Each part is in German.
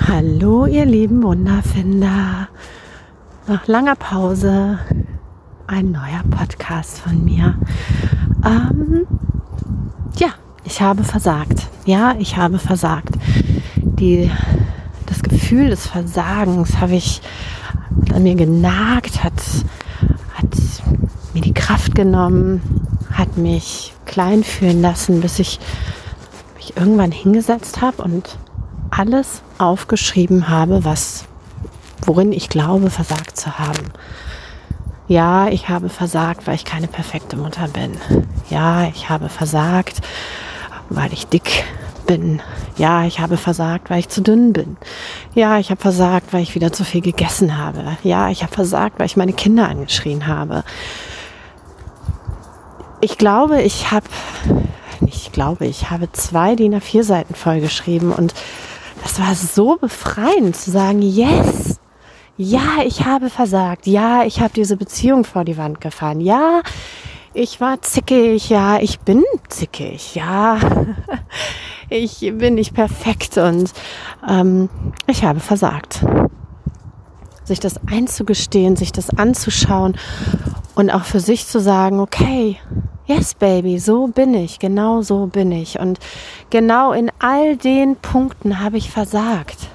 Hallo, ihr lieben Wunderfinder. Nach langer Pause ein neuer Podcast von mir. Ähm, ja, ich habe versagt. Ja, ich habe versagt. Die, das Gefühl des Versagens habe ich an mir genagt, hat, hat mir die Kraft genommen, hat mich klein fühlen lassen, bis ich mich irgendwann hingesetzt habe und alles aufgeschrieben habe, was, worin ich glaube, versagt zu haben. Ja, ich habe versagt, weil ich keine perfekte Mutter bin. Ja, ich habe versagt, weil ich dick bin. Ja, ich habe versagt, weil ich zu dünn bin. Ja, ich habe versagt, weil ich wieder zu viel gegessen habe. Ja, ich habe versagt, weil ich meine Kinder angeschrien habe. Ich glaube, ich habe, ich glaube, ich habe zwei DIN A4 Seiten vollgeschrieben und das war so befreiend zu sagen, yes, ja, ich habe versagt, ja, ich habe diese Beziehung vor die Wand gefahren, ja, ich war zickig, ja, ich bin zickig, ja, ich bin nicht perfekt und ähm, ich habe versagt. Sich das einzugestehen, sich das anzuschauen und auch für sich zu sagen, okay, Yes, Baby, so bin ich, genau so bin ich. Und genau in all den Punkten habe ich versagt.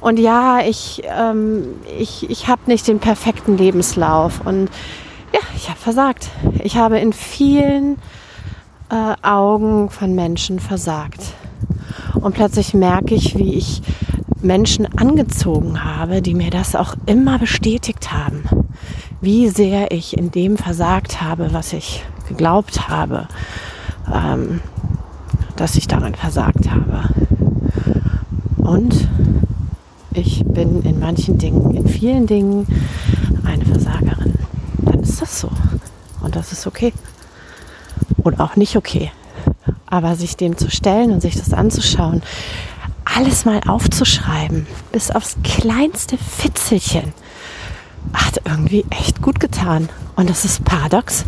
Und ja, ich, ähm, ich, ich habe nicht den perfekten Lebenslauf. Und ja, ich habe versagt. Ich habe in vielen äh, Augen von Menschen versagt. Und plötzlich merke ich, wie ich Menschen angezogen habe, die mir das auch immer bestätigt haben. Wie sehr ich in dem versagt habe, was ich geglaubt habe, ähm, dass ich daran versagt habe. Und ich bin in manchen Dingen, in vielen Dingen eine Versagerin. Dann ist das so. Und das ist okay. Und auch nicht okay. Aber sich dem zu stellen und sich das anzuschauen, alles mal aufzuschreiben, bis aufs kleinste Fitzelchen, hat irgendwie echt gut getan. Und das ist paradox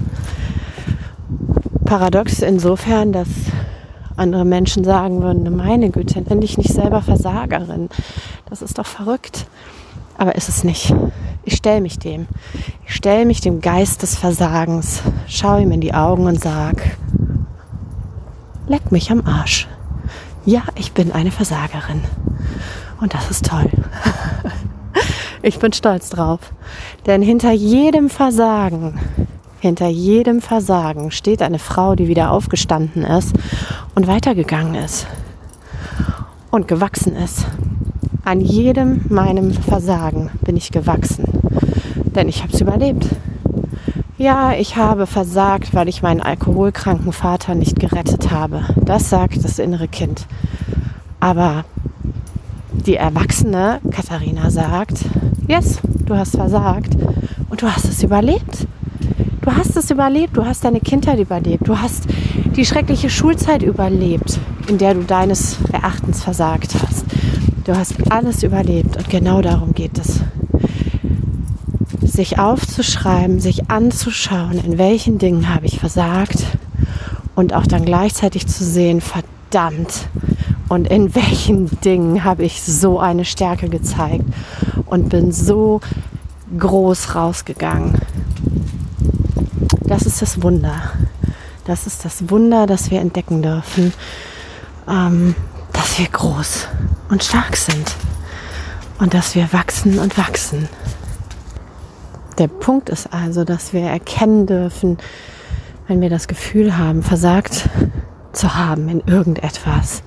paradox insofern, dass andere Menschen sagen würden, meine Güte, nenn dich nicht selber Versagerin. Das ist doch verrückt. Aber ist es nicht. Ich stelle mich dem. Ich stelle mich dem Geist des Versagens, schaue ihm in die Augen und sag, leck mich am Arsch. Ja, ich bin eine Versagerin. Und das ist toll. ich bin stolz drauf. Denn hinter jedem Versagen hinter jedem Versagen steht eine Frau, die wieder aufgestanden ist und weitergegangen ist und gewachsen ist. An jedem meinem Versagen bin ich gewachsen, denn ich habe es überlebt. Ja, ich habe versagt, weil ich meinen alkoholkranken Vater nicht gerettet habe. Das sagt das innere Kind. Aber die erwachsene Katharina sagt, yes, du hast versagt und du hast es überlebt. Du hast es überlebt, du hast deine Kindheit überlebt, du hast die schreckliche Schulzeit überlebt, in der du deines Erachtens versagt hast. Du hast alles überlebt und genau darum geht es. Sich aufzuschreiben, sich anzuschauen, in welchen Dingen habe ich versagt und auch dann gleichzeitig zu sehen, verdammt, und in welchen Dingen habe ich so eine Stärke gezeigt und bin so groß rausgegangen. Das ist das Wunder. Das ist das Wunder, das wir entdecken dürfen, ähm, dass wir groß und stark sind und dass wir wachsen und wachsen. Der Punkt ist also, dass wir erkennen dürfen, wenn wir das Gefühl haben, versagt zu haben in irgendetwas,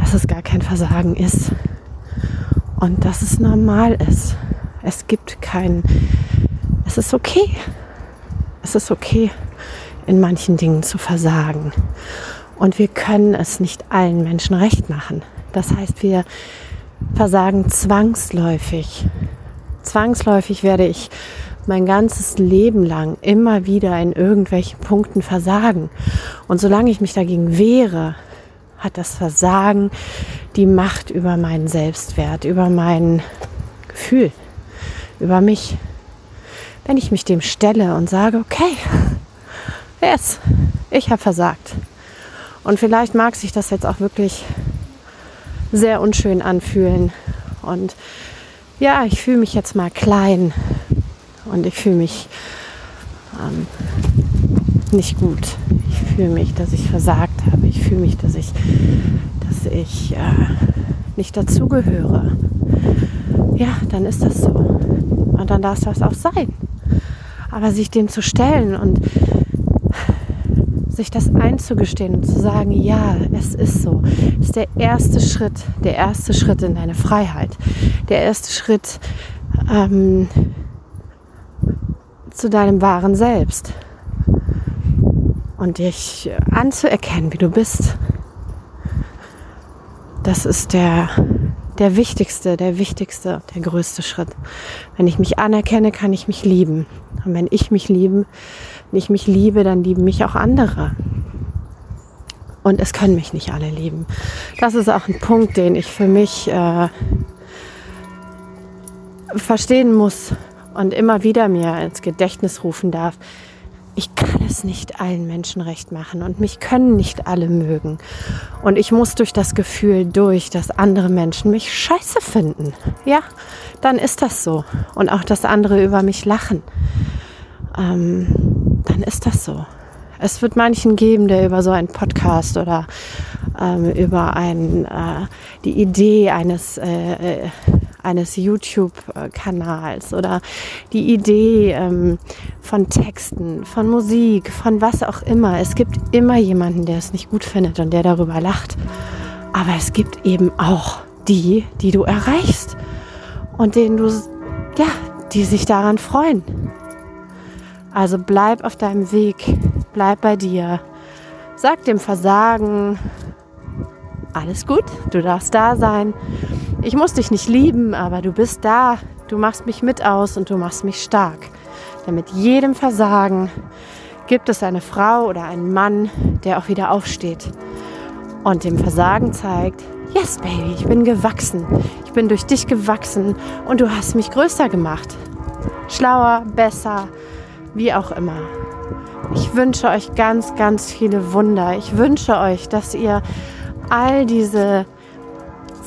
dass es gar kein Versagen ist und dass es normal ist. Es gibt kein, es ist okay. Es ist okay, in manchen Dingen zu versagen. Und wir können es nicht allen Menschen recht machen. Das heißt, wir versagen zwangsläufig. Zwangsläufig werde ich mein ganzes Leben lang immer wieder in irgendwelchen Punkten versagen. Und solange ich mich dagegen wehre, hat das Versagen die Macht über meinen Selbstwert, über mein Gefühl, über mich wenn ich mich dem stelle und sage, okay, yes, ich habe versagt. Und vielleicht mag sich das jetzt auch wirklich sehr unschön anfühlen. Und ja, ich fühle mich jetzt mal klein und ich fühle mich ähm, nicht gut. Ich fühle mich, dass ich versagt habe. Ich fühle mich, dass ich, dass ich äh, nicht dazugehöre. Ja, dann ist das so. Und dann darf das auch sein. Aber sich dem zu stellen und sich das einzugestehen und zu sagen, ja, es ist so, ist der erste Schritt, der erste Schritt in deine Freiheit, der erste Schritt ähm, zu deinem wahren Selbst und dich anzuerkennen, wie du bist. Das ist der, der wichtigste, der wichtigste, der größte Schritt. Wenn ich mich anerkenne, kann ich mich lieben. Und wenn ich mich liebe, wenn ich mich liebe, dann lieben mich auch andere. Und es können mich nicht alle lieben. Das ist auch ein Punkt, den ich für mich äh, verstehen muss und immer wieder mir ins Gedächtnis rufen darf. Ich kann es nicht allen Menschen recht machen und mich können nicht alle mögen. Und ich muss durch das Gefühl durch, dass andere Menschen mich scheiße finden. Ja, dann ist das so. Und auch, dass andere über mich lachen. Ähm, dann ist das so. Es wird manchen geben, der über so einen Podcast oder ähm, über ein, äh, die Idee eines, äh, äh eines YouTube-Kanals oder die Idee ähm, von Texten, von Musik, von was auch immer. Es gibt immer jemanden, der es nicht gut findet und der darüber lacht. Aber es gibt eben auch die, die du erreichst und denen du, ja, die sich daran freuen. Also bleib auf deinem Weg, bleib bei dir. Sag dem Versagen, alles gut, du darfst da sein. Ich muss dich nicht lieben, aber du bist da. Du machst mich mit aus und du machst mich stark. Denn mit jedem Versagen gibt es eine Frau oder einen Mann, der auch wieder aufsteht und dem Versagen zeigt, yes baby, ich bin gewachsen. Ich bin durch dich gewachsen und du hast mich größer gemacht. Schlauer, besser, wie auch immer. Ich wünsche euch ganz, ganz viele Wunder. Ich wünsche euch, dass ihr all diese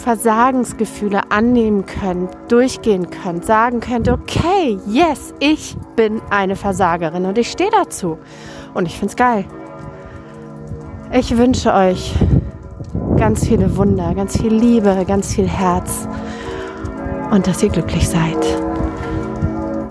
Versagensgefühle annehmen könnt, durchgehen könnt, sagen könnt, okay, yes, ich bin eine Versagerin und ich stehe dazu. Und ich finde es geil. Ich wünsche euch ganz viele Wunder, ganz viel Liebe, ganz viel Herz und dass ihr glücklich seid.